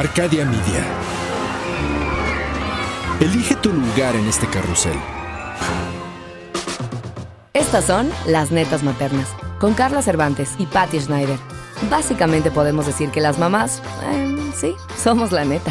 Arcadia Media. Elige tu lugar en este carrusel. Estas son las netas maternas, con Carla Cervantes y Patty Schneider. Básicamente podemos decir que las mamás, eh, sí, somos la neta.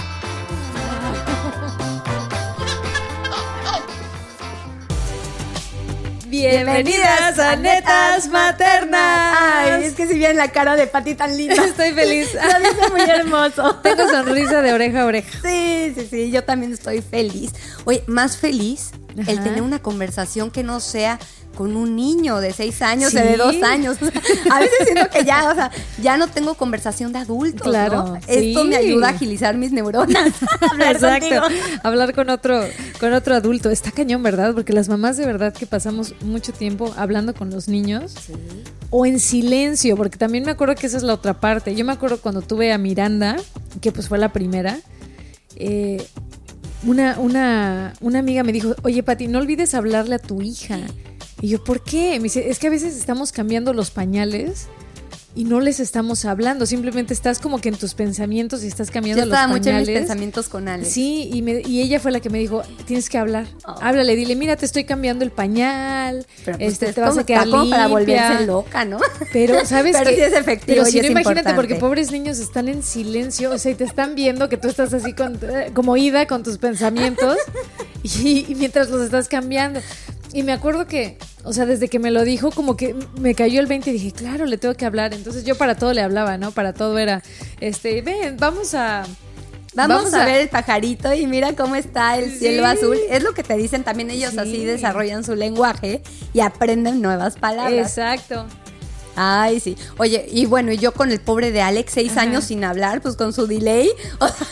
Bienvenidas a Netas Maternas. Ay, es que si bien la cara de Pati tan linda. Estoy feliz. Lo dice muy hermoso. Tengo sonrisa de oreja a oreja. Sí, sí, sí, yo también estoy feliz. Oye, más feliz el tener una conversación que no sea con un niño de seis años, o de dos años. A veces siento que ya, o sea, ya no tengo conversación de adultos. Claro. Esto me ayuda a agilizar mis neuronas. Exacto. Hablar con otro, con otro adulto. Está cañón, ¿verdad? Porque las mamás de verdad que pasamos mucho tiempo hablando con los niños. O en silencio, porque también me acuerdo que esa es la otra parte. Yo me acuerdo cuando tuve a Miranda, que pues fue la primera. Eh, una, una, una amiga me dijo, oye Pati, no olvides hablarle a tu hija. Y yo, ¿por qué? Me dice, es que a veces estamos cambiando los pañales y no les estamos hablando, simplemente estás como que en tus pensamientos y estás cambiando los pañales. mucho en mis pensamientos con Alex. Sí, y, me, y ella fue la que me dijo, tienes que hablar. Oh. Háblale, dile, mira, te estoy cambiando el pañal, pero pues, este, te vas a quedar limpia. para volverse loca, ¿no? Pero, ¿sabes Pero sí es efectivo Pero si no, imagínate, porque pobres niños están en silencio, o sea, y te están viendo que tú estás así con, como ida con tus pensamientos y mientras los estás cambiando. Y me acuerdo que, o sea, desde que me lo dijo, como que me cayó el 20 y dije, claro, le tengo que hablar. Entonces yo para todo le hablaba, ¿no? Para todo era, este, ven, vamos a... Vamos, a, ver el pajarito y mira cómo está el cielo azul. Es lo que te dicen también ellos, así desarrollan su lenguaje y aprenden nuevas palabras. Exacto. Ay, sí. Oye, y bueno, y yo con el pobre de Alex, seis años sin hablar, pues con su delay.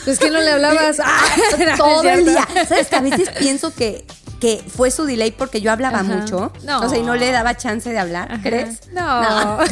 Pues que no le hablabas todo el día. ¿Sabes que a veces pienso que que fue su delay porque yo hablaba mucho. No. O sea, y no le daba chance de hablar, ¿crees? No.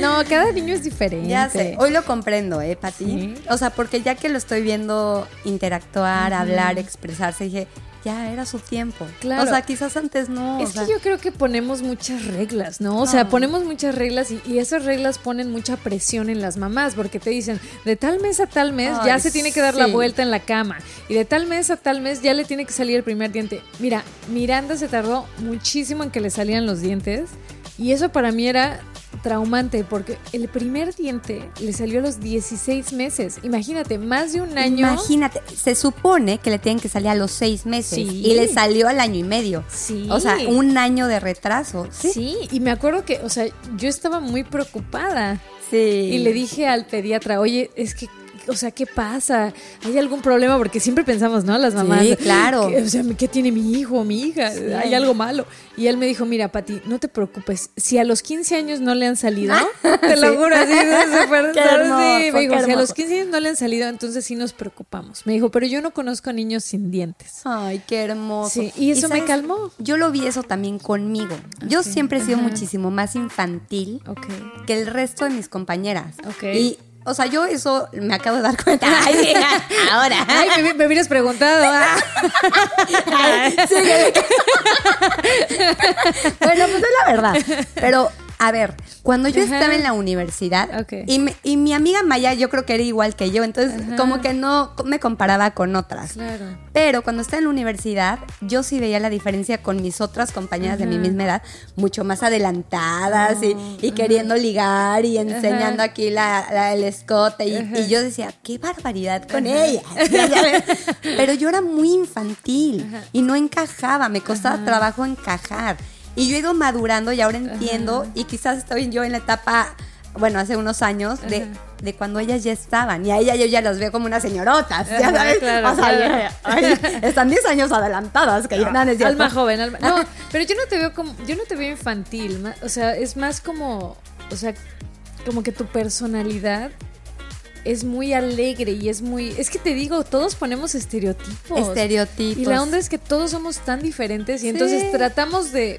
No. cada niño es diferente. Ya sé. Hoy lo comprendo, ¿eh, Pati? O sea, porque ya que lo estoy viendo interactuar, hablar, expresarse, dije, ya era su tiempo. Claro. O sea, quizás antes no. Es que yo creo que ponemos muchas reglas, ¿no? O sea, ponemos muchas reglas y, esas reglas ponen mucha presión en las mamás porque te dicen, de tal mes a tal mes ya se tiene que dar la vuelta en la cama y de tal mes a tal mes ya le tiene que salir el primer diente. Mira, Miranda se tardó muchísimo en que le salían los dientes y eso para mí era traumante porque el primer diente le salió a los 16 meses. Imagínate, más de un año. Imagínate, se supone que le tienen que salir a los 6 meses y le salió al año y medio. Sí. O sea, un año de retraso. Sí, y me acuerdo que, o sea, yo estaba muy preocupada. Sí. Y le dije al pediatra, oye, es que o sea, ¿qué pasa? ¿Hay algún problema? Porque siempre pensamos, ¿no? Las mamás. Sí, claro. o sea, ¿qué tiene mi hijo mi hija? ¿Hay algo malo? Y él me dijo, mira, Pati, no te preocupes. Si a los 15 años no le han salido, te lo juro, así, qué hermoso, me dijo, si a los 15 años no le han salido, entonces sí nos preocupamos. Me dijo, pero yo no conozco niños sin dientes. Ay, qué hermoso. Sí, y eso me calmó. Yo lo vi eso también conmigo. Yo siempre he sido muchísimo más infantil que el resto de mis compañeras. Okay. Y o sea, yo eso me acabo de dar cuenta. Ay, ahora. Ay, me, hubieras preguntado. Ah. bueno, pues es la verdad. Pero a ver, cuando yo estaba en la universidad y, y, mi amiga Maya yo creo que era igual que yo, entonces como que no me comparaba con otras. Claro. Pero cuando estaba en la universidad yo sí veía la diferencia con mis otras compañeras de mi misma edad, mucho más adelantadas y, oh, queriendo ligar y enseñando aquí la, el escote y, yo decía, qué barbaridad con ella. Pero yo era muy infantil y no encajaba, me costaba trabajo encajar. Y yo he ido madurando y ahora entiendo, y quizás estoy yo en la etapa, bueno, hace unos años, de, de cuando ellas ya estaban. Y a ella yo ya las veo como unas señorotas, ya sabes. o sea, están 10 años adelantadas, que ya no, Alma joven, alma. No, pero yo no te veo como, yo no te veo infantil, o sea, es más como, o sea, como que tu personalidad es muy alegre y es muy... Es que te digo, todos ponemos estereotipos. Estereotipos. Y la onda es que todos somos tan diferentes y entonces tratamos de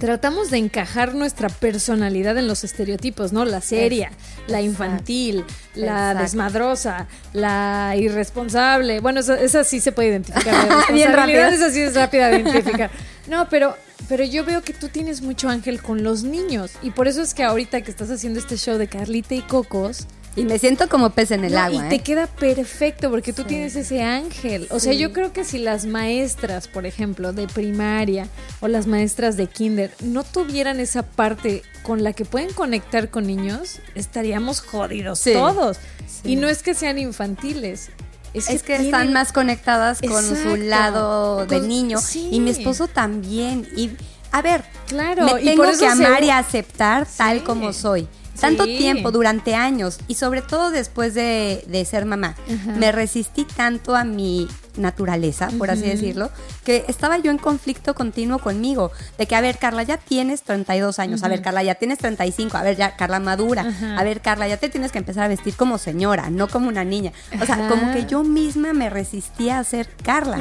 tratamos de encajar nuestra personalidad en los estereotipos, ¿no? La seria, la infantil, la desmadrosa, la irresponsable. Bueno, esa, sí se puede identificar. Bien rápida. Esa sí es rápida de identificar. No, pero, pero yo veo que tú tienes mucho ángel con los niños. Y por eso es que ahorita que estás haciendo este show de Carlita y Cocos, Y me siento como pez en el agua. Y te ¿eh? queda perfecto porque tú tienes ese ángel. O sea, yo creo que si las maestras, por ejemplo, de primaria o las maestras de kinder no tuvieran esa parte con la que pueden conectar con niños, estaríamos jodidos todos. Y no es que sean infantiles. Es que, están más conectadas con su lado de niño. Y mi esposo también. Y a ver, claro, me tengo que amar y aceptar tal como soy. Tanto tiempo, durante años, y sobre todo después de, ser mamá, me resistí tanto a mi naturaleza, por así decirlo, que estaba yo en conflicto continuo conmigo, de que, a ver, Carla, ya tienes 32 años, a ver, Carla, ya tienes 35, a ver, ya, Carla, madura, a ver, Carla, ya te tienes que empezar a vestir como señora, no como una niña. O sea, como que yo misma me resistía a ser Carla.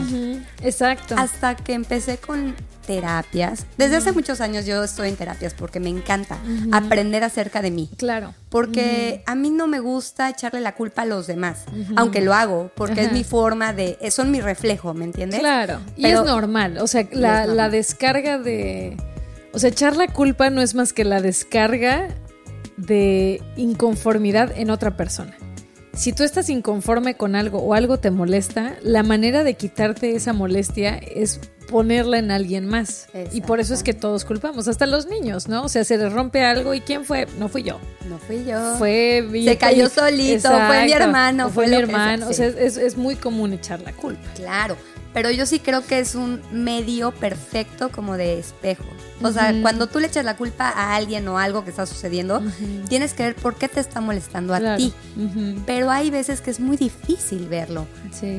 Exacto. Hasta que empecé con terapias. Desde hace muchos años yo estoy en terapias porque me encanta aprender acerca de mí. Claro. Porque a mí no me gusta echarle la culpa a los demás, aunque lo hago, porque es mi forma de, son mi reflejo, ¿me entiendes? Claro. y es normal, o sea, la, la descarga de... O sea, echar la culpa no es más que la descarga de inconformidad en otra persona si tú estás inconforme con algo o algo te molesta, la manera de quitarte esa molestia es ponerla en alguien más. Y por eso es que todos culpamos, hasta los niños, ¿no? O sea, se les rompe algo y ¿quién fue? No fui yo. No fui yo. Fue Se cayó solito, fue mi hermano. fue mi hermano. O sea, es, es muy común echar la culpa. Claro, pero yo sí creo que es un medio perfecto como de espejo. O sea, cuando tú le echas la culpa a alguien o algo que está sucediendo, tienes que ver por qué te está molestando a ti. Pero hay veces que es muy difícil verlo.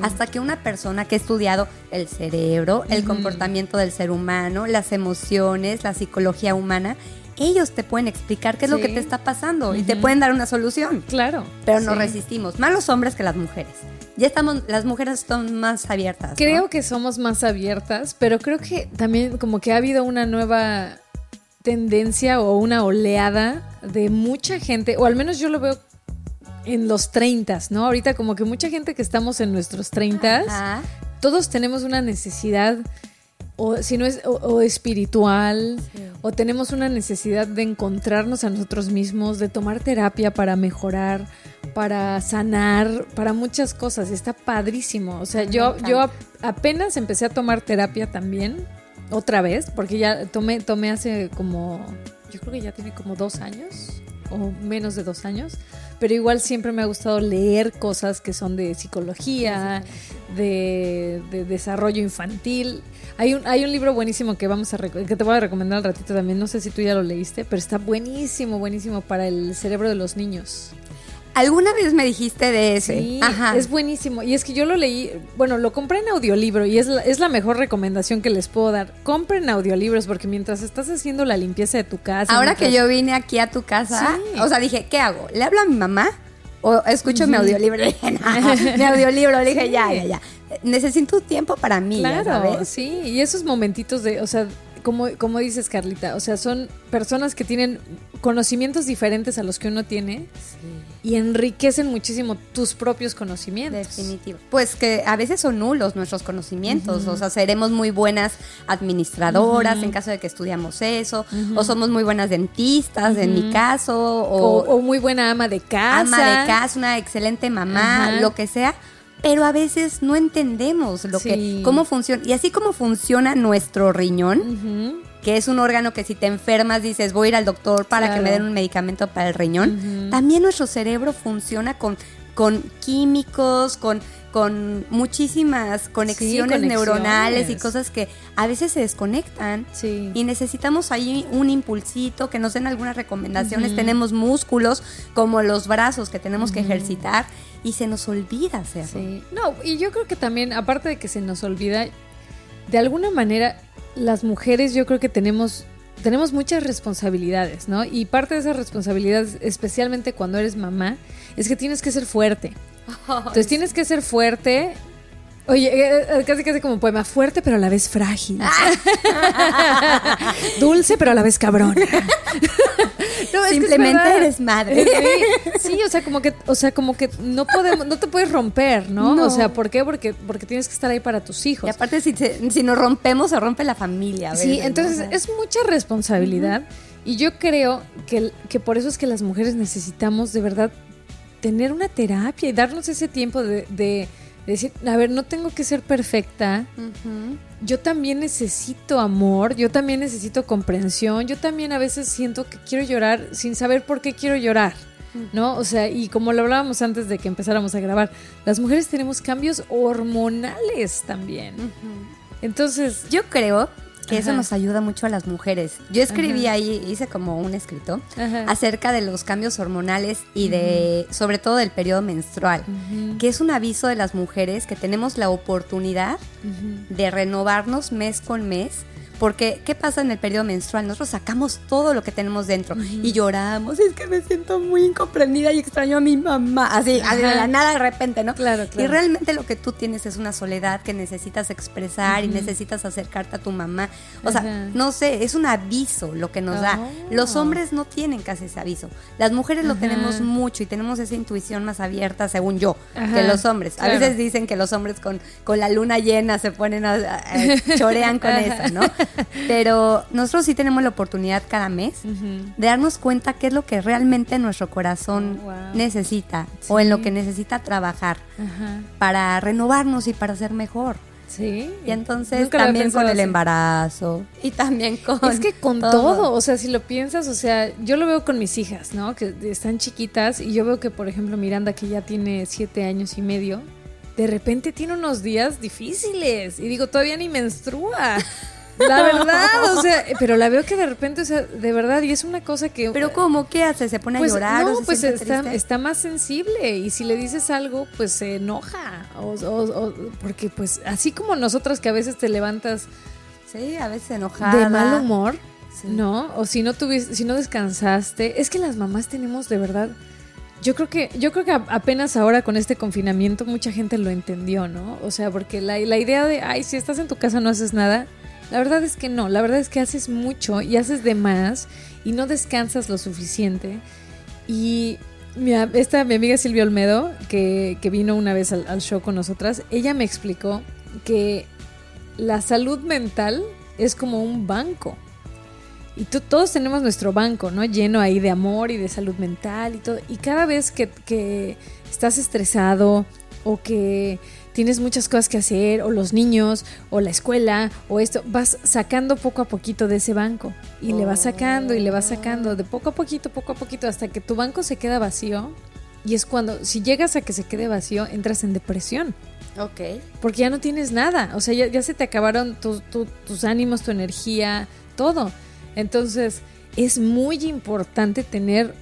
Hasta que una persona que ha estudiado el cerebro, el comportamiento del ser humano, las emociones, la psicología humana, ellos te pueden explicar qué es lo que te está pasando y te pueden dar una solución. Claro. Pero no resistimos, más los hombres que las mujeres. Ya estamos, las mujeres son más abiertas. Creo que somos más abiertas, pero creo que también como que ha habido una nueva tendencia o una oleada de mucha gente, o al menos yo lo veo en los 30, ¿no? Ahorita como que mucha gente que estamos en nuestros 30, todos tenemos una necesidad o si no es o, espiritual o tenemos una necesidad de encontrarnos a nosotros mismos, de tomar terapia para mejorar, para sanar, para muchas cosas. Está padrísimo. O sea, yo yo apenas empecé a tomar terapia también otra vez, porque ya tomé tomé hace como yo creo que ya tiene como dos años o menos de dos años, pero igual siempre me ha gustado leer cosas que son de psicología, de, de desarrollo infantil. Hay un, hay un libro buenísimo que vamos a que te voy a recomendar al ratito también. No sé si tú ya lo leíste, pero está buenísimo, buenísimo para el cerebro de los niños. Alguna vez me dijiste de ese. Sí, es buenísimo. Y es que yo lo leí, bueno, lo compré en audiolibro y es la, es la mejor recomendación que les puedo dar. Compren audiolibros porque mientras estás haciendo la limpieza de tu casa. Ahora que yo vine aquí a tu casa, o sea, dije, ¿qué hago? ¿Le hablo a mi mamá? O escucho mi audiolibro. dije, mi audiolibro. Le dije, ya, ya, ya necesito tiempo para mí. Claro, sí, y esos momentitos de, o sea, como, como dices Carlita, o sea, son personas que tienen conocimientos diferentes a los que uno tiene y enriquecen muchísimo tus propios conocimientos. Definitivo. Pues que a veces son nulos nuestros conocimientos, o sea, seremos muy buenas administradoras en caso de que estudiamos eso, o somos muy buenas dentistas, en mi caso, o, o, muy buena ama de casa. Ama de casa, una excelente mamá, lo que sea pero a veces no entendemos lo que cómo funciona. Y así como funciona nuestro riñón que es un órgano que si te enfermas dices voy a ir al doctor para que me den un medicamento para el riñón también nuestro cerebro funciona con con químicos con con muchísimas conexiones, neuronales y cosas que a veces se desconectan. Y necesitamos ahí un impulsito que nos den algunas recomendaciones. Tenemos músculos como los brazos que tenemos que ejercitar y se nos olvida hacerlo. No, y yo creo que también, aparte de que se nos olvida, de alguna manera las mujeres yo creo que tenemos tenemos muchas responsabilidades, ¿no? Y parte de esas responsabilidades, especialmente cuando eres mamá, es que tienes que ser fuerte. Entonces tienes que ser fuerte. Oye, eh, eh, casi casi como poema, fuerte pero a la vez frágil. Dulce pero a la vez cabrón. Simplemente eres madre. Sí, o sea, como que, o sea, como que no podemos, no te puedes romper, ¿no? O sea, ¿por qué? Porque, porque tienes que estar ahí para tus hijos. Y aparte, si, si nos rompemos, se rompe la familia. sí, entonces es mucha responsabilidad. Y yo creo que, que por eso es que las mujeres necesitamos de verdad tener una terapia y darnos ese tiempo de, decir, a ver, no tengo que ser perfecta. Yo también necesito amor, yo también necesito comprensión, yo también a veces siento que quiero llorar sin saber por qué quiero llorar. ¿No? O sea, y como lo hablábamos antes de que empezáramos a grabar, las mujeres tenemos cambios hormonales también. Entonces. Yo creo que eso nos ayuda mucho a las mujeres. Yo escribí ahí, hice como un escrito acerca de los cambios hormonales y de, sobre todo del periodo menstrual, que es un aviso de las mujeres que tenemos la oportunidad de renovarnos mes con mes porque, ¿qué pasa en el periodo menstrual? Nosotros sacamos todo lo que tenemos dentro y lloramos. Es que me siento muy incomprendida y extraño a mi mamá. Así, de la nada de repente, ¿no? Claro, claro. Y realmente lo que tú tienes es una soledad que necesitas expresar y necesitas acercarte a tu mamá. O sea, no sé, es un aviso lo que nos da. Oh. Los hombres no tienen casi ese aviso. Las mujeres lo tenemos mucho y tenemos esa intuición más abierta, según yo, que los hombres. A veces dicen que los hombres con, con la luna llena se ponen a, chorean con eso, ¿no? Pero nosotros sí tenemos la oportunidad cada mes de darnos cuenta qué es lo que realmente nuestro corazón oh, necesita o en lo que necesita trabajar para renovarnos y para ser mejor. Sí. Y entonces también con el embarazo y también con. Es que con todo. o sea, si lo piensas, o sea, yo lo veo con mis hijas, ¿no? Que están chiquitas y yo veo que, por ejemplo, Miranda, que ya tiene siete años y medio, de repente tiene unos días difíciles y digo, todavía ni menstrua. La verdad, o sea, pero la veo que de repente, o sea, de verdad, y es una cosa que... Pero ¿cómo? ¿Qué hace? ¿Se pone a pues, llorar? No, pues está, está, más sensible y si le dices algo, pues se enoja. O, porque pues así como nosotras que a veces te levantas... Sí, a veces enojada. De mal humor, ¿no? O si no tuviste, si no descansaste. Es que las mamás tenemos de verdad... Yo creo que, yo creo que apenas ahora con este confinamiento mucha gente lo entendió, ¿no? O sea, porque la, la idea de, ay, si estás en tu casa no haces nada, la verdad es que no, la verdad es que haces mucho y haces de más y no descansas lo suficiente. Y mi, esta, mi amiga Silvia Olmedo, que, vino una vez al, show con nosotras, ella me explicó que la salud mental es como un banco. Y todos tenemos nuestro banco, ¿no? Lleno ahí de amor y de salud mental y todo. Y cada vez que, que estás estresado o que tienes muchas cosas que hacer, o los niños, o la escuela, o esto, vas sacando poco a poquito de ese banco. Y le vas sacando y le vas sacando de poco a poquito, poco a poquito, hasta que tu banco se queda vacío. Y es cuando, si llegas a que se quede vacío, entras en depresión. Ok. Porque ya no tienes nada. O sea, ya, se te acabaron tus ánimos, tu energía, todo. Entonces, es muy importante tener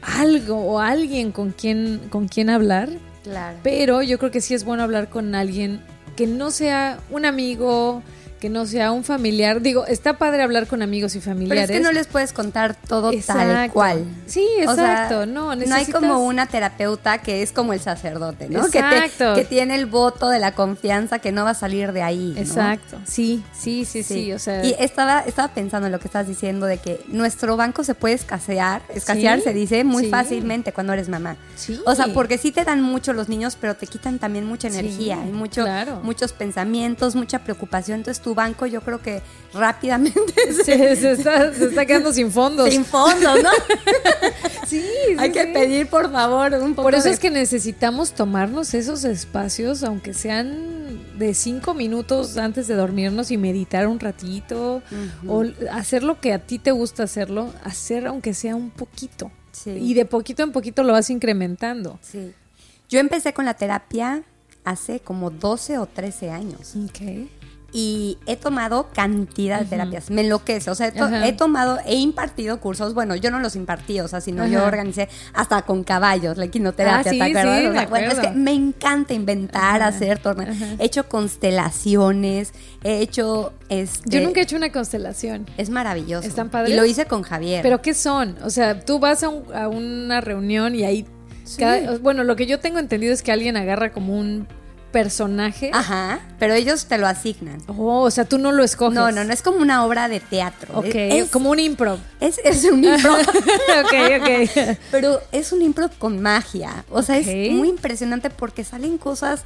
algo o alguien con quien, con quien hablar Claro. Pero yo creo que sí es bueno hablar con alguien que no sea un amigo, que no sea un familiar. Digo, está padre hablar con amigos y familiares. Pero es que no les puedes contar todo tal cual. Sí, exacto. no, no hay como una terapeuta que es como el sacerdote, ¿no? Exacto. Que, tiene el voto de la confianza que no va a salir de ahí. Exacto. Sí, sí, sí, sí, O sea. Y estaba, estaba pensando en lo que estás diciendo de que nuestro banco se puede escasear, escasear se dice muy fácilmente cuando eres mamá. Sí. O sea, porque sí te dan mucho los niños, pero te quitan también mucha energía y mucho, muchos pensamientos, mucha preocupación. Entonces tú banco, yo creo que rápidamente se, está, quedando sin fondos. Sin fondos, ¿no? sí, Hay que pedir, por favor, un poco Por eso es que necesitamos tomarnos esos espacios, aunque sean de cinco minutos antes de dormirnos y meditar un ratito, o hacer lo que a ti te gusta hacerlo, hacer aunque sea un poquito. Y de poquito en poquito lo vas incrementando. Sí. Yo empecé con la terapia hace como 12 o 13 años. Okay y he tomado cantidad de terapias. Me enloquece. O sea, he, tomado, he impartido cursos. Bueno, yo no los impartí, o sea, sino yo organicé hasta con caballos, la equinoterapia, ah, ¿te acuerdas? es que me encanta inventar, hacer, tornar. He hecho constelaciones, he hecho. Este, yo nunca he hecho una constelación. Es maravilloso. Están padres. Y lo hice con Javier. ¿Pero qué son? O sea, tú vas a, a una reunión y ahí. bueno, lo que yo tengo entendido es que alguien agarra como un personaje. Ajá, pero ellos te lo asignan. Oh, o sea, tú no lo escoges. No, no, no es como una obra de teatro. Ok, es, como un improv. Es, un improv. ok, ok. Pero es un improv con magia. O sea, es muy impresionante porque salen cosas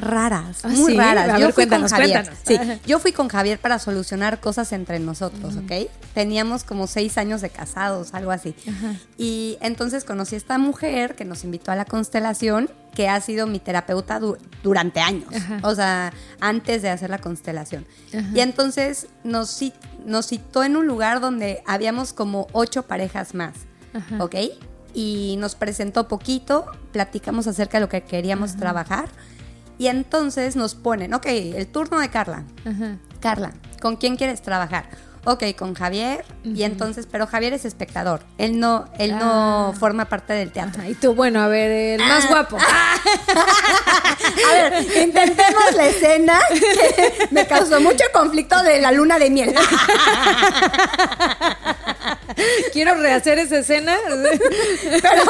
raras, ah, muy raras. yo fui con Javier. Sí, yo fui con Javier para solucionar cosas entre nosotros, ¿ok? Teníamos como seis años de casados, algo así. Y entonces conocí a esta mujer que nos invitó a la constelación, que ha sido mi terapeuta durante años, o sea, antes de hacer la constelación. Y entonces nos, nos citó en un lugar donde habíamos como ocho parejas más, ¿ok? Y nos presentó poquito, platicamos acerca de lo que queríamos trabajar y entonces nos ponen, ok, el turno de Carla. Carla, ¿con quién quieres trabajar? Ok, con Javier. Y entonces, pero Javier es espectador. Él no, él no ah. forma parte del teatro. y tú, bueno, a ver, el más ah. guapo. a ver, intentemos la escena que me causó mucho conflicto de la luna de miel. Quiero rehacer esa escena. Pero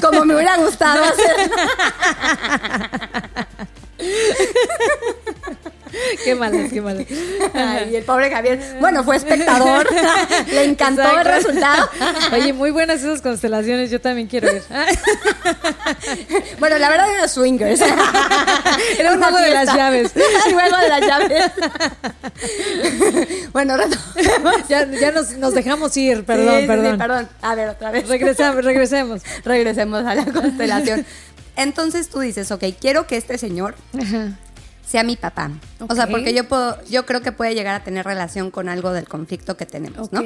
como me hubiera gustado hacer. qué mal, qué mal. y el pobre Javier, bueno, fue espectador, le encantó el resultado. Oye, muy buenas esas constelaciones, yo también quiero ver. bueno, la verdad era swingers. Era un juego de las llaves. Juego de las llaves. bueno, ya, ya nos, nos, dejamos ir, perdón, perdón. Sí, perdón. A ver, otra vez. Regresamos, regresemos. Regresemos a la constelación. Entonces tú dices, ok, quiero que este señor sea mi papá. O sea, porque yo puedo, yo creo que puede llegar a tener relación con algo del conflicto que tenemos, ¿no?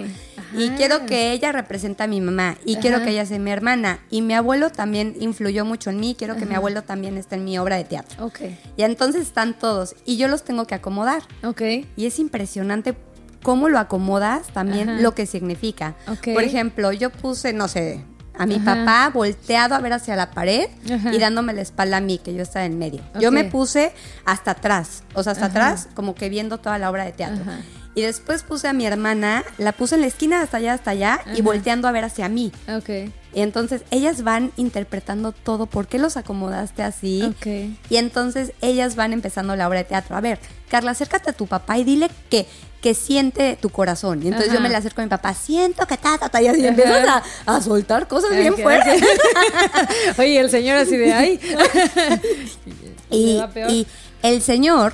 Y quiero que ella represente a mi mamá y quiero que ella sea mi hermana. Y mi abuelo también influyó mucho en mí, quiero que mi abuelo también esté en mi obra de teatro. Ok. Y entonces están todos y yo los tengo que acomodar. Ok. Y es impresionante cómo lo acomodas, también lo que significa. Por ejemplo, yo puse, no sé, a mi papá volteado a ver hacia la pared y dándome la espalda a mí, que yo estaba en medio. Yo me puse hasta atrás, o sea, hasta atrás, como que viendo toda la obra de teatro. Y después puse a mi hermana, la puse en la esquina hasta allá, hasta allá, y volteando a ver hacia mí. Ok. Y entonces ellas van interpretando todo, ¿por qué los acomodaste así? Ok. Y entonces ellas van empezando la obra de teatro. A ver, Carla, acércate a tu papá y dile que que siente tu corazón. Y entonces yo me le acerco a mi papá, siento que ta, ta, ta, y así empiezas a, soltar cosas bien fuertes. Oye, el señor así de ahí. y, y, el señor,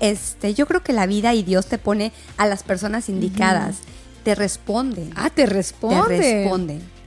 este, yo creo que la vida y Dios te pone a las personas indicadas. Te responden. Ah, te responden. Te responden.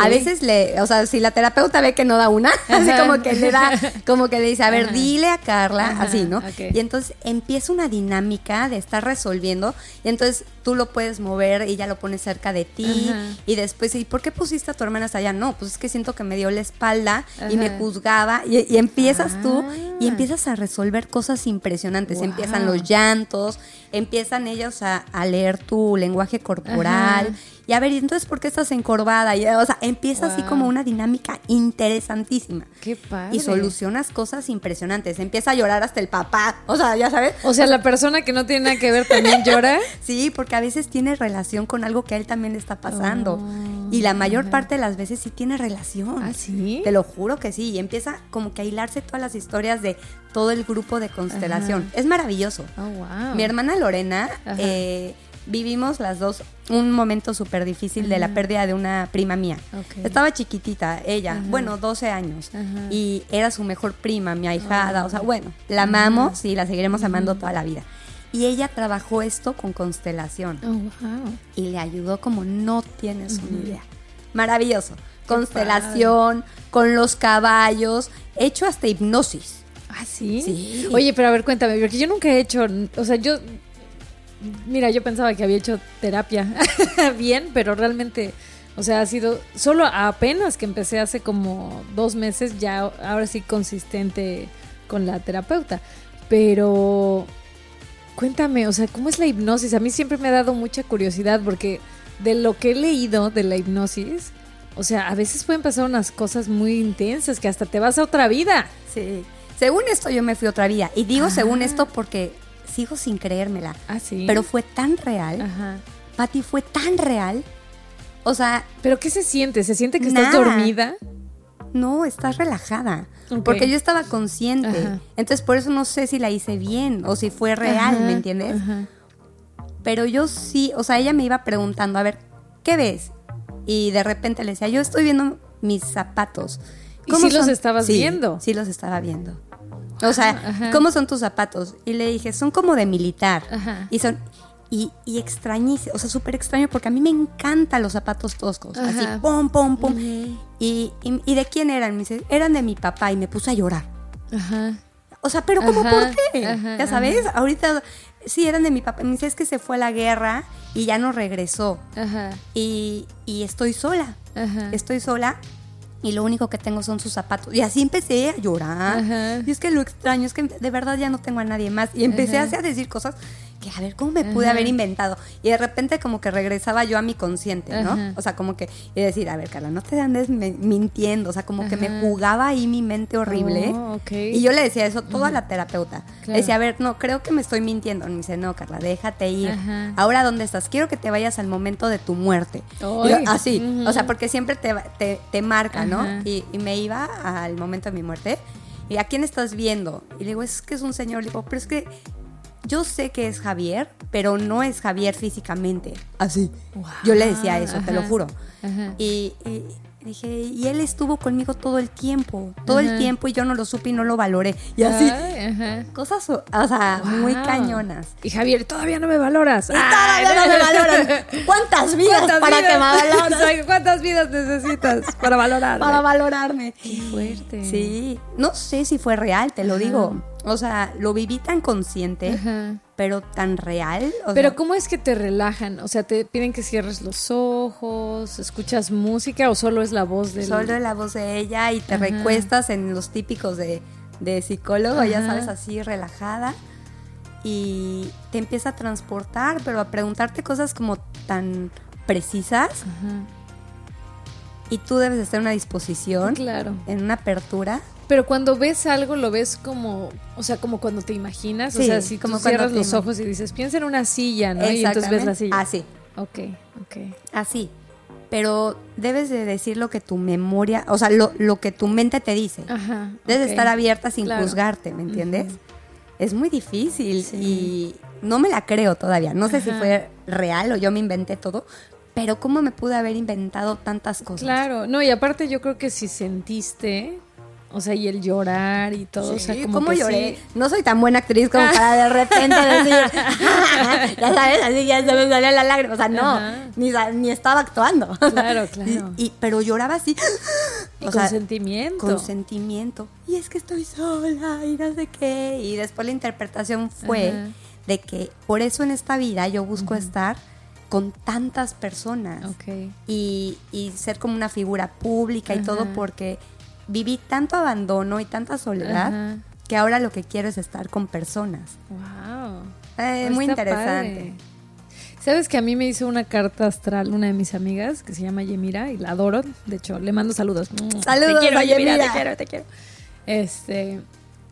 A veces le, o sea, si la terapeuta ve que no da una, así como que le da, como que le dice, a ver, dile a Carla, así, ¿no? Y entonces empieza una dinámica de estar resolviendo, y entonces tú lo puedes mover y ya lo pones cerca de ti, y después, ¿y por qué pusiste a tu hermana hasta allá? No, pues es que siento que me dio la espalda y me juzgaba, y, empiezas tú y ah. empiezas a resolver cosas impresionantes, empiezan los llantos, empiezan ellos a, leer tu lenguaje corporal. Y a ver, ¿y entonces por qué estás encorvada? Y, o sea, empieza así como una dinámica interesantísima. Qué padre. Y solucionas cosas impresionantes. Empieza a llorar hasta el papá. O sea, ya sabes. O sea, la persona que no tiene nada que ver también llora. sí, porque a veces tiene relación con algo que a él también le está pasando. Oh, y la mayor parte de las veces sí tiene relación. ¿Ah, sí? Te lo juro que sí. Y empieza como que a hilarse todas las historias de todo el grupo de constelación. Es maravilloso. Oh, wow. Mi hermana Lorena, eh, vivimos las dos un momento súper difícil de la pérdida de una prima mía. Estaba chiquitita, ella, bueno, 12 años, y era su mejor prima, mi ahijada, o sea, bueno, la amamos y la seguiremos amando toda la vida. Y ella trabajó esto con constelación. Oh, y le ayudó como no tienes una idea. Maravilloso. constelación, con los caballos, hecho hasta hipnosis. ¿Ah, sí? Sí. Oye, pero a ver, cuéntame, porque yo nunca he hecho, o sea, yo Mira, yo pensaba que había hecho terapia bien, pero realmente, o sea, ha sido solo apenas que empecé hace como dos meses, ya ahora sí consistente con la terapeuta. Pero cuéntame, o sea, ¿cómo es la hipnosis? A mí siempre me ha dado mucha curiosidad porque de lo que he leído de la hipnosis, o sea, a veces pueden pasar unas cosas muy intensas que hasta te vas a otra vida. Sí. Según esto yo me fui a otra vida. Y digo según esto porque sigo sin creérmela. Ah, sí. Pero fue tan real. Ajá. Pati, fue tan real. O sea. ¿Pero qué se siente? ¿Se siente que estás dormida? No, estás relajada. Porque yo estaba consciente. Entonces, por eso no sé si la hice bien o si fue real, ¿me entiendes? Pero yo sí, o sea, ella me iba preguntando, a ver, ¿qué ves? Y de repente le decía, yo estoy viendo mis zapatos. ¿Y sí los estabas viendo? Sí, los estaba viendo. O sea, ¿cómo son tus zapatos? Y le dije, son como de militar. Y son, y, y extrañísimo, o sea, súper extraño porque a mí me encantan los zapatos toscos, así, pum, pum, pum. y, y, de quién eran? Me dice, eran de mi papá y me puse a llorar. Ajá. O sea, pero ¿cómo por qué? ya sabes, ahorita sí eran de mi papá. Me dice, es que se fue a la guerra y ya no regresó. Ajá. Y, y estoy sola. Ajá. Estoy sola y lo único que tengo son sus zapatos. Y así empecé a llorar. Y es que lo extraño es que de verdad ya no tengo a nadie más. Y empecé a decir cosas que a ver cómo me pude haber inventado. Y de repente como que regresaba yo a mi consciente, ¿no? O sea, como que, y decir, a ver, Carla, no te andes mintiendo. O sea, como que me jugaba ahí mi mente horrible. Oh, y yo le decía eso todo a la terapeuta. Le decía, a ver, no, creo que me estoy mintiendo. Y me dice, no, Carla, déjate ir. Ahora, ¿dónde estás? Quiero que te vayas al momento de tu muerte. así, o sea, porque siempre te, te, te marca, ¿no? Y, y me iba al momento de mi muerte. ¿Y a quién estás viendo? Y le digo, es que es un señor. Le digo, pero es que yo sé que es Javier, pero no es Javier físicamente. Así. Yo le decía eso, te lo juro. Y, dije, y él estuvo conmigo todo el tiempo, todo el tiempo y yo no lo supe y no lo valoré. Y así, cosas, o sea, muy cañonas. Y Javier, todavía no me valoras. Y todavía no me valoras. ¿Cuántas vidas para que me valores? ¿Cuántas vidas necesitas para valorarme? Para valorarme. Qué fuerte. Sí, no sé si fue real, te lo digo. O sea, lo viví tan consciente, pero tan real. pero ¿cómo es que te relajan? O sea, ¿te piden que cierres los ojos? ¿Escuchas música o solo es la voz de Solo es la voz de ella y te recuestas en los típicos de, psicólogo, ya sabes, así relajada. Y te empieza a transportar, pero a preguntarte cosas como tan precisas. Y tú debes estar en una disposición, claro. en una apertura pero cuando ves algo, lo ves como, o sea, como cuando te imaginas. o sea, si como cierras los ojos y dices, piensa en una silla, ¿no? Y entonces ves la silla. Así. Ok, ok. Así. Pero debes de decir lo que tu memoria, o sea, lo, lo que tu mente te dice. Ajá. Debes de estar abierta sin juzgarte, ¿me entiendes? Es muy difícil y no me la creo todavía. No sé si fue real o yo me inventé todo, pero ¿cómo me pude haber inventado tantas cosas? Claro, no, y aparte yo creo que si sentiste, o sea, y el llorar y todo. o sea, como ¿cómo lloré? No soy tan buena actriz como para de repente decir, ya sabes, así ya se me salió la lágrima. O sea, no, ni, ni, estaba actuando. Claro, claro. Y, pero lloraba así. Y con sentimiento. Con sentimiento. Y es que estoy sola y no sé qué. Y después la interpretación fue de que por eso en esta vida yo busco estar con tantas personas. Okay. Y, y ser como una figura pública y todo porque viví tanto abandono y tanta soledad que ahora lo que quiero es estar con personas. Wow. Eh, muy interesante. Sabes que a mí me hizo una carta astral una de mis amigas que se llama Yemira y la adoro. De hecho, le mando saludos. Saludos, te quiero, Yemira. Te quiero, te quiero. Este,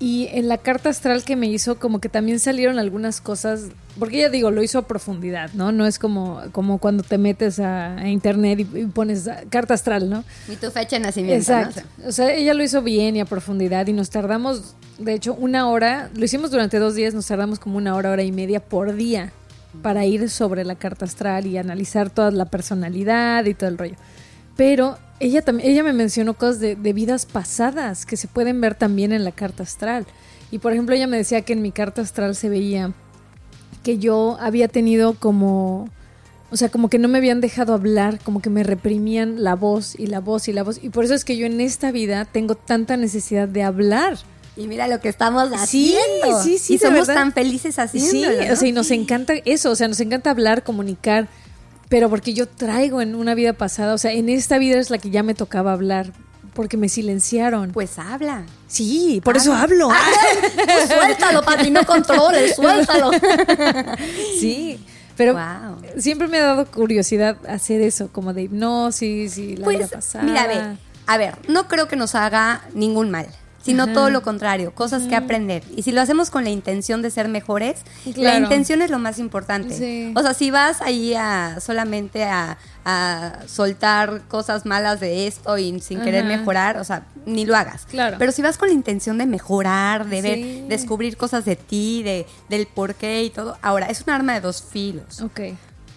y en la carta astral que me hizo, como que también salieron algunas cosas, porque ya digo, lo hizo a profundidad, ¿no? No es como, como cuando te metes a, internet y, pones carta astral, ¿no? Y tu fecha de nacimiento. Exacto. O sea, ella lo hizo bien y a profundidad y nos tardamos, de hecho, una hora, lo hicimos durante dos días, nos tardamos como una hora, hora y media por día para ir sobre la carta astral y analizar toda la personalidad y todo el rollo. Pero ella también, ella me mencionó cosas de, vidas pasadas que se pueden ver también en la carta astral. Y por ejemplo, ella me decía que en mi carta astral se veía que yo había tenido como, o sea, como que no me habían dejado hablar, como que me reprimían la voz y la voz y la voz. Y por eso es que yo en esta vida tengo tanta necesidad de hablar. Y mira lo que estamos haciendo. Sí, sí, sí. Y somos tan felices haciendo. Sí, o sea, y nos encanta eso, o sea, nos encanta hablar, comunicar pero porque yo traigo en una vida pasada, o sea, en esta vida es la que ya me tocaba hablar, porque me silenciaron. Pues habla. Sí, por eso hablo. Pues suéltalo, Pati, no controles, suéltalo. sí, pero siempre me ha dado curiosidad hacer eso, como de hipnosis y la vida pues, pasada. Mira, a ver, a ver, no creo que nos haga ningún mal sino todo lo contrario, cosas que aprender. Y si lo hacemos con la intención de ser mejores, la intención es lo más importante. O sea, si vas ahí a solamente a, soltar cosas malas de esto y sin querer mejorar, o sea, ni lo hagas. Claro. Pero si vas con la intención de mejorar, de ver, descubrir cosas de ti, de, del por qué y todo, ahora, es un arma de dos filos. Ok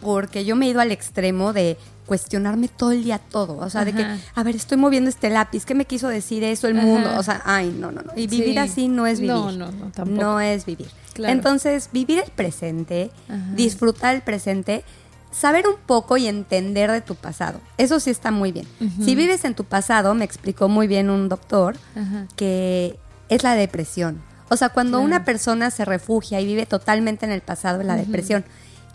porque yo me he ido al extremo de cuestionarme todo el día todo. O sea, de que, a ver, estoy moviendo este lápiz, ¿qué me quiso decir eso el mundo? O sea, ay, no, no, no. Y vivir así no es vivir. No, no, no, tampoco. No es vivir. Entonces, vivir el presente, disfrutar el presente, saber un poco y entender de tu pasado. Eso sí está muy bien. Si vives en tu pasado, me explicó muy bien un doctor que es la depresión. O sea, cuando una persona se refugia y vive totalmente en el pasado, es la depresión.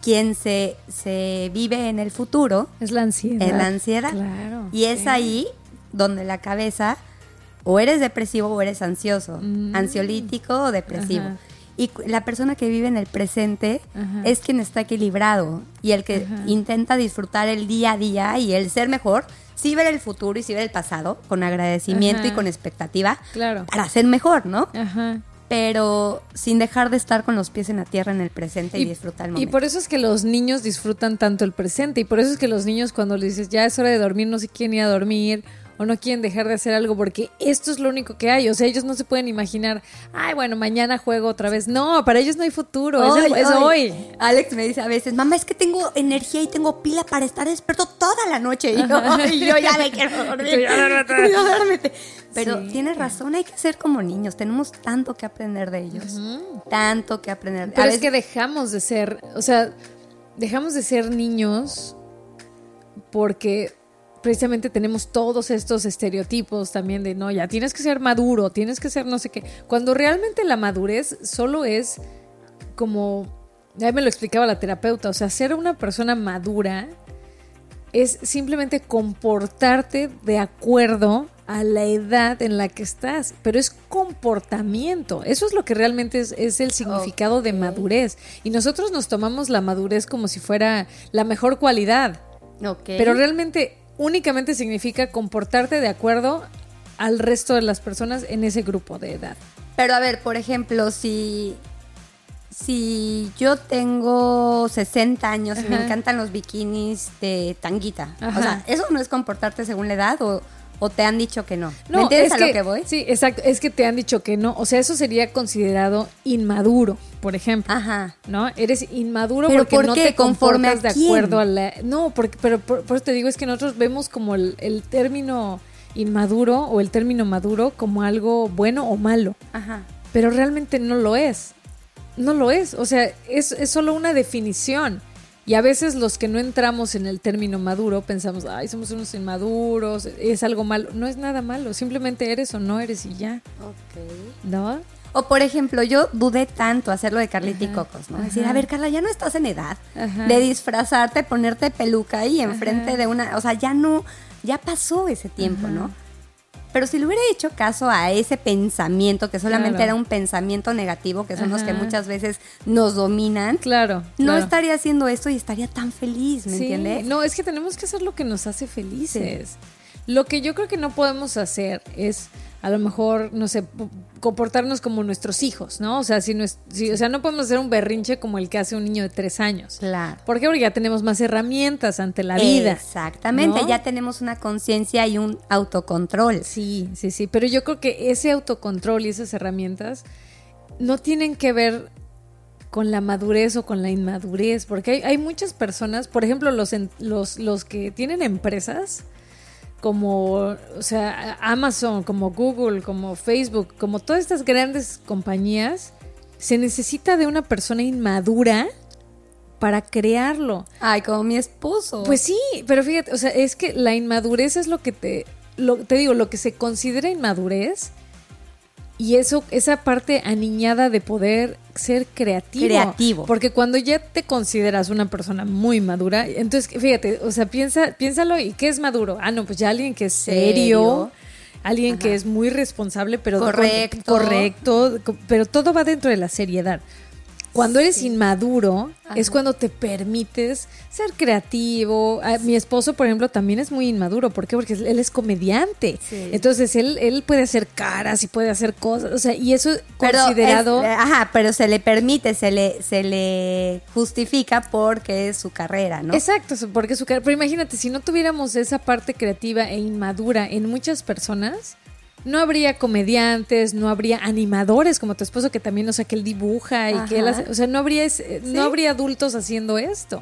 Quien se, se vive en el futuro es la ansiedad. Es la ansiedad. Claro, y es ahí donde la cabeza o eres depresivo o eres ansioso, mm. ansiolítico o depresivo. Y la persona que vive en el presente es quien está equilibrado y el que intenta disfrutar el día a día y el ser mejor, sí ver el futuro y sí ver el pasado con agradecimiento y con expectativa claro. para ser mejor, ¿no? Ajá pero sin dejar de estar con los pies en la tierra en el presente y, disfrutar el momento. Y por eso es que los niños disfrutan tanto el presente y por eso es que los niños cuando les dices ya es hora de dormir no se quieren ir a dormir o no quieren dejar de hacer algo porque esto es lo único que hay. O sea, ellos no se pueden imaginar, ay, bueno, mañana juego otra vez. No, para ellos no hay futuro, es, hoy. Alex me dice a veces, mamá, es que tengo energía y tengo pila para estar despierto toda la noche. Y yo, ya me quiero dormir. Pero tienes razón, hay que ser como niños. Tenemos tanto que aprender de ellos. Tanto que aprender. Pero es que dejamos de ser, o sea, dejamos de ser niños porque precisamente tenemos todos estos estereotipos también de, no, ya tienes que ser maduro, tienes que ser no sé qué, cuando realmente la madurez solo es como, ya me lo explicaba la terapeuta, o sea, ser una persona madura es simplemente comportarte de acuerdo a la edad en la que estás, pero es comportamiento. Eso es lo que realmente es, el significado de madurez. Y nosotros nos tomamos la madurez como si fuera la mejor cualidad. Pero realmente únicamente significa comportarte de acuerdo al resto de las personas en ese grupo de edad. Pero a ver, por ejemplo, si, si yo tengo 60 años y me encantan los bikinis de tanguita, o sea, ¿eso no es comportarte según la edad o, o te han dicho que no? no ¿Me entiendes a lo que voy? Sí, exacto, es que te han dicho que no, o sea, eso sería considerado inmaduro por ejemplo. Ajá. ¿No? Eres inmaduro porque no te conformas de acuerdo a la. No, porque, pero por, eso te digo, es que nosotros vemos como el, término inmaduro o el término maduro como algo bueno o malo. Ajá. Pero realmente no lo es. No lo es. O sea, es, es solo una definición. Y a veces los que no entramos en el término maduro pensamos, ay, somos unos inmaduros, es algo malo. No es nada malo, simplemente eres o no eres y ya. Ok. ¿No? O por ejemplo, yo dudé tanto hacerlo de Carlita y Cocos, ¿no? Decir, a ver, Carla, ya no estás en edad de disfrazarte, ponerte peluca ahí enfrente de una, o sea, ya no, ya pasó ese tiempo, ¿no? Pero si le hubiera hecho caso a ese pensamiento, que solamente era un pensamiento negativo, que son los que muchas veces nos dominan, claro, no estaría haciendo esto y estaría tan feliz, ¿me entiendes? No, es que tenemos que hacer lo que nos hace felices. Lo que yo creo que no podemos hacer es a lo mejor, no sé, comportarnos como nuestros hijos, ¿no? O sea, si, no es, o sea, no podemos hacer un berrinche como el que hace un niño de tres años. Claro. ¿Por qué? Porque ya tenemos más herramientas ante la vida. Exactamente, ya tenemos una conciencia y un autocontrol. Sí, sí, sí, pero yo creo que ese autocontrol y esas herramientas no tienen que ver con la madurez o con la inmadurez, porque hay, hay muchas personas, por ejemplo, los, los, los que tienen empresas, como, o sea, Amazon, como Google, como Facebook, como todas estas grandes compañías, se necesita de una persona inmadura para crearlo. Ay, como mi esposo. Pues sí, pero fíjate, o sea, es que la inmadurez es lo que te, lo, te digo, lo que se considera inmadurez y eso, esa parte aniñada de poder ser creativo. Creativo. Porque cuando ya te consideras una persona muy madura, entonces fíjate, o sea, piensa, piénsalo, ¿y qué es maduro? Ah, no, pues ya alguien que es serio, alguien que es muy responsable, pero correcto. correcto, pero todo va dentro de la seriedad. Cuando eres inmaduro es cuando te permites ser creativo. Ah, mi esposo, por ejemplo, también es muy inmaduro. ¿Por qué? Porque él es comediante. Entonces él, él puede hacer caras y puede hacer cosas. O sea, y eso es considerado. ajá, pero se le permite, se le, se le justifica porque es su carrera, ¿no? Exacto, porque es su carrera. Pero imagínate, si no tuviéramos esa parte creativa e inmadura en muchas personas no habría comediantes, no habría animadores como tu esposo que también, o sea, que él dibuja y que él hace, o sea, no habría, no habría adultos haciendo esto.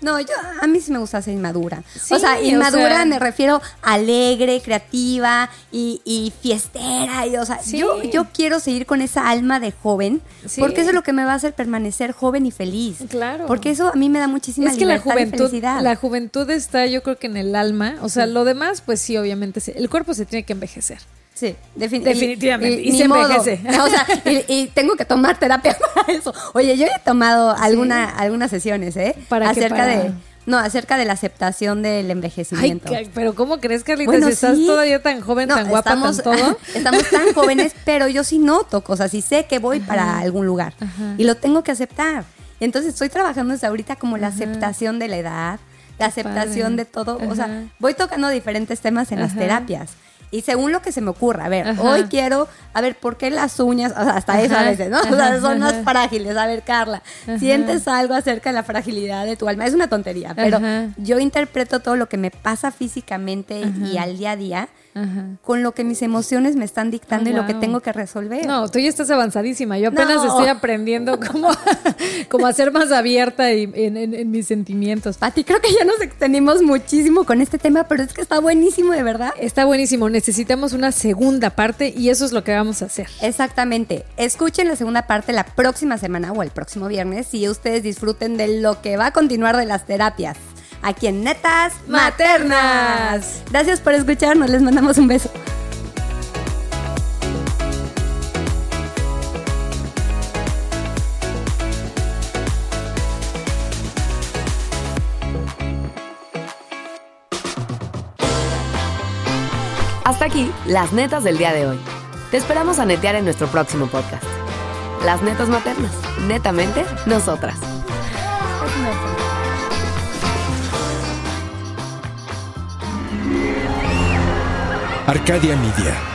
No, yo a mí sí me gusta ser inmadura. o sea, inmadura me refiero alegre, creativa y, fiestera. Y, o sea, yo, yo quiero seguir con esa alma de joven porque eso es lo que me va a hacer permanecer joven y feliz. Claro. Porque eso a mí me da muchísima es que la juventud, felicidad. La juventud está, yo creo que en el alma. O sea, lo demás, pues sí, obviamente, el cuerpo se tiene que envejecer. Sí, definitivamente. Y, se envejece. O sea, y, tengo que tomar terapia para eso. Oye, yo he tomado alguna, algunas sesiones, ¿eh? ¿Para acerca de no, acerca de la aceptación del envejecimiento. Ay, pero ¿cómo crees, Carlitos? ¿Estás todavía tan joven, tan guapa, estamos, tan todo? Estamos tan jóvenes, pero yo sí noto cosas y sé que voy para algún lugar y lo tengo que aceptar. Y entonces estoy trabajando desde ahorita como la aceptación de la edad, la aceptación de todo. O sea, voy tocando diferentes temas en las terapias. Y según lo que se me ocurra, a ver, hoy quiero, a ver, ¿por qué las uñas, o sea, hasta eso a veces, ¿no? O sea, son más frágiles. A ver, Carla, sientes algo acerca de la fragilidad de tu alma. Es una tontería, pero yo interpreto todo lo que me pasa físicamente y al día a día con lo que mis emociones me están dictando y lo que tengo que resolver. No, tú ya estás avanzadísima. Yo apenas estoy aprendiendo cómo, cómo a ser más abierta en, en, mis sentimientos. Pati, creo que ya nos extendimos muchísimo con este tema, pero es que está buenísimo, de verdad. Está buenísimo. Necesitamos una segunda parte y eso es lo que vamos a hacer. Exactamente. Escuchen la segunda parte la próxima semana o el próximo viernes y ustedes disfruten de lo que va a continuar de las terapias aquí en Netas Maternas. Gracias por escucharnos, les mandamos un beso. Hasta aquí, las netas del día de hoy. Te esperamos a netear en nuestro próximo podcast. Las netas maternas, netamente nosotras. Arcadia Media.